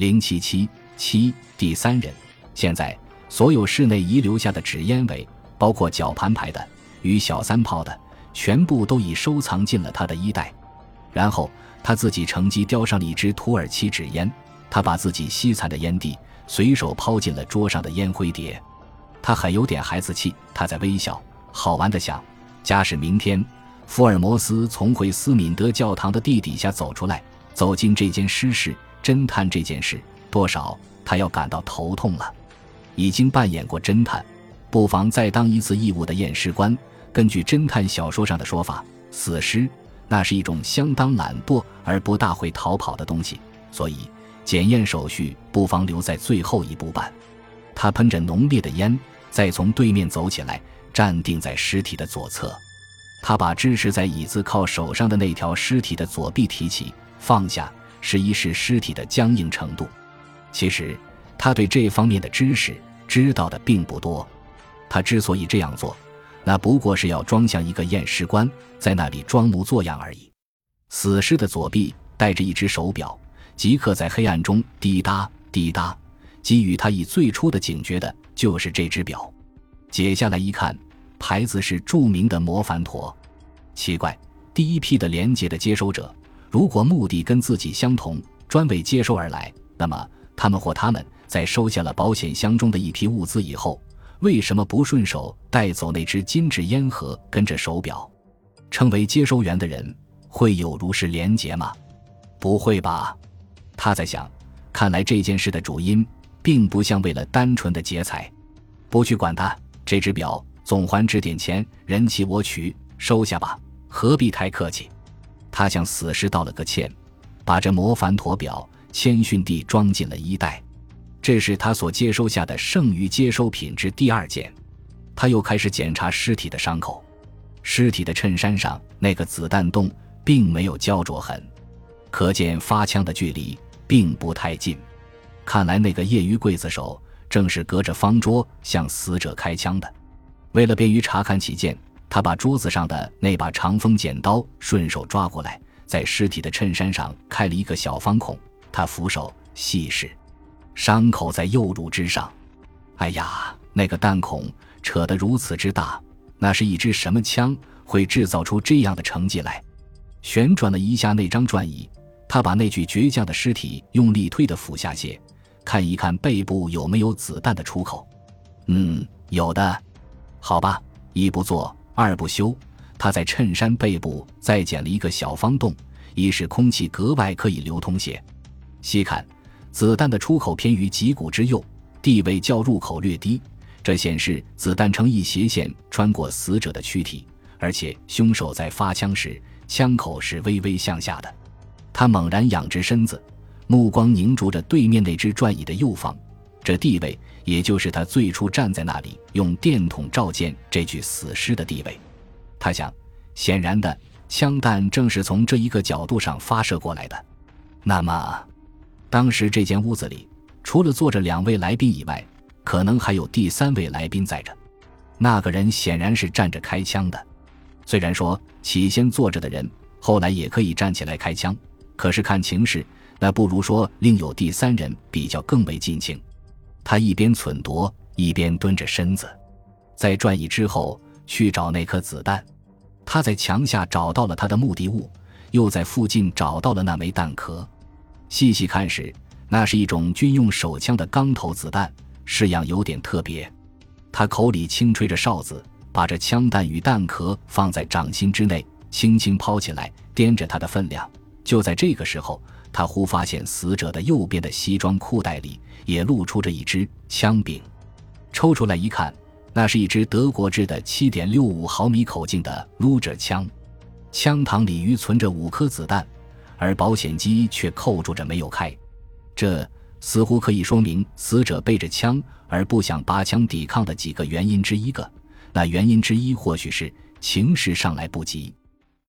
零七七七第三人。现在所有室内遗留下的纸烟尾，包括绞盘牌的与小三炮的，全部都已收藏进了他的衣袋。然后他自己乘机叼上了一支土耳其纸烟，他把自己吸残的烟蒂随手抛进了桌上的烟灰碟。他很有点孩子气，他在微笑，好玩的想：假使明天福尔摩斯从回斯敏德教堂的地底下走出来，走进这间尸室侦探这件事，多少他要感到头痛了。已经扮演过侦探，不妨再当一次义务的验尸官。根据侦探小说上的说法，死尸那是一种相当懒惰而不大会逃跑的东西，所以检验手续不妨留在最后一步办。他喷着浓烈的烟，再从对面走起来，站定在尸体的左侧。他把支持在椅子靠手上的那条尸体的左臂提起、放下，试一试尸体的僵硬程度。其实他对这方面的知识知道的并不多。他之所以这样做，那不过是要装像一个验尸官，在那里装模作样而已。死尸的左臂戴着一只手表，即刻在黑暗中滴答滴答。给予他以最初的警觉的就是这只表，解下来一看，牌子是著名的摩凡陀。奇怪，第一批的连接的接收者，如果目的跟自己相同，专为接收而来，那么他们或他们在收下了保险箱中的一批物资以后，为什么不顺手带走那只金质烟盒跟着手表？称为接收员的人会有如是连结吗？不会吧？他在想，看来这件事的主因。并不像为了单纯的劫财，不去管它。这只表总还值点钱，人弃我取，收下吧，何必太客气？他向死尸道了个歉，把这魔凡陀表谦逊地装进了衣袋。这是他所接收下的剩余接收品之第二件。他又开始检查尸体的伤口，尸体的衬衫上那个子弹洞并没有焦灼痕，可见发枪的距离并不太近。看来那个业余刽子手正是隔着方桌向死者开枪的。为了便于查看起见，他把桌子上的那把长锋剪刀顺手抓过来，在尸体的衬衫上开了一个小方孔。他扶手细视，伤口在右乳之上。哎呀，那个弹孔扯得如此之大，那是一支什么枪会制造出这样的成绩来？旋转了一下那张转椅，他把那具倔强的尸体用力推得俯下些。看一看背部有没有子弹的出口，嗯，有的。好吧，一不做二不休，他在衬衫背部再剪了一个小方洞，以使空气格外可以流通些。细看，子弹的出口偏于脊骨之右，地位较入口略低，这显示子弹呈一斜线穿过死者的躯体，而且凶手在发枪时枪口是微微向下的。他猛然仰直身子。目光凝住着对面那只转椅的右方，这地位也就是他最初站在那里用电筒照见这具死尸的地位。他想，显然的，枪弹正是从这一个角度上发射过来的。那么，当时这间屋子里除了坐着两位来宾以外，可能还有第三位来宾在着。那个人显然是站着开枪的。虽然说起先坐着的人后来也可以站起来开枪，可是看情势。那不如说另有第三人比较更为尽情。他一边忖度，一边蹲着身子，在转椅之后去找那颗子弹。他在墙下找到了他的目的物，又在附近找到了那枚弹壳。细细看时，那是一种军用手枪的钢头子弹，式样有点特别。他口里轻吹着哨子，把这枪弹与弹壳放在掌心之内，轻轻抛起来，掂着它的分量。就在这个时候。他忽发现死者的右边的西装裤袋里也露出着一支枪柄，抽出来一看，那是一支德国制的七点六五毫米口径的 Luger 枪，枪膛里余存着五颗子弹，而保险机却扣住着没有开。这似乎可以说明死者背着枪而不想拔枪抵抗的几个原因之一个。那原因之一或许是情势上来不及。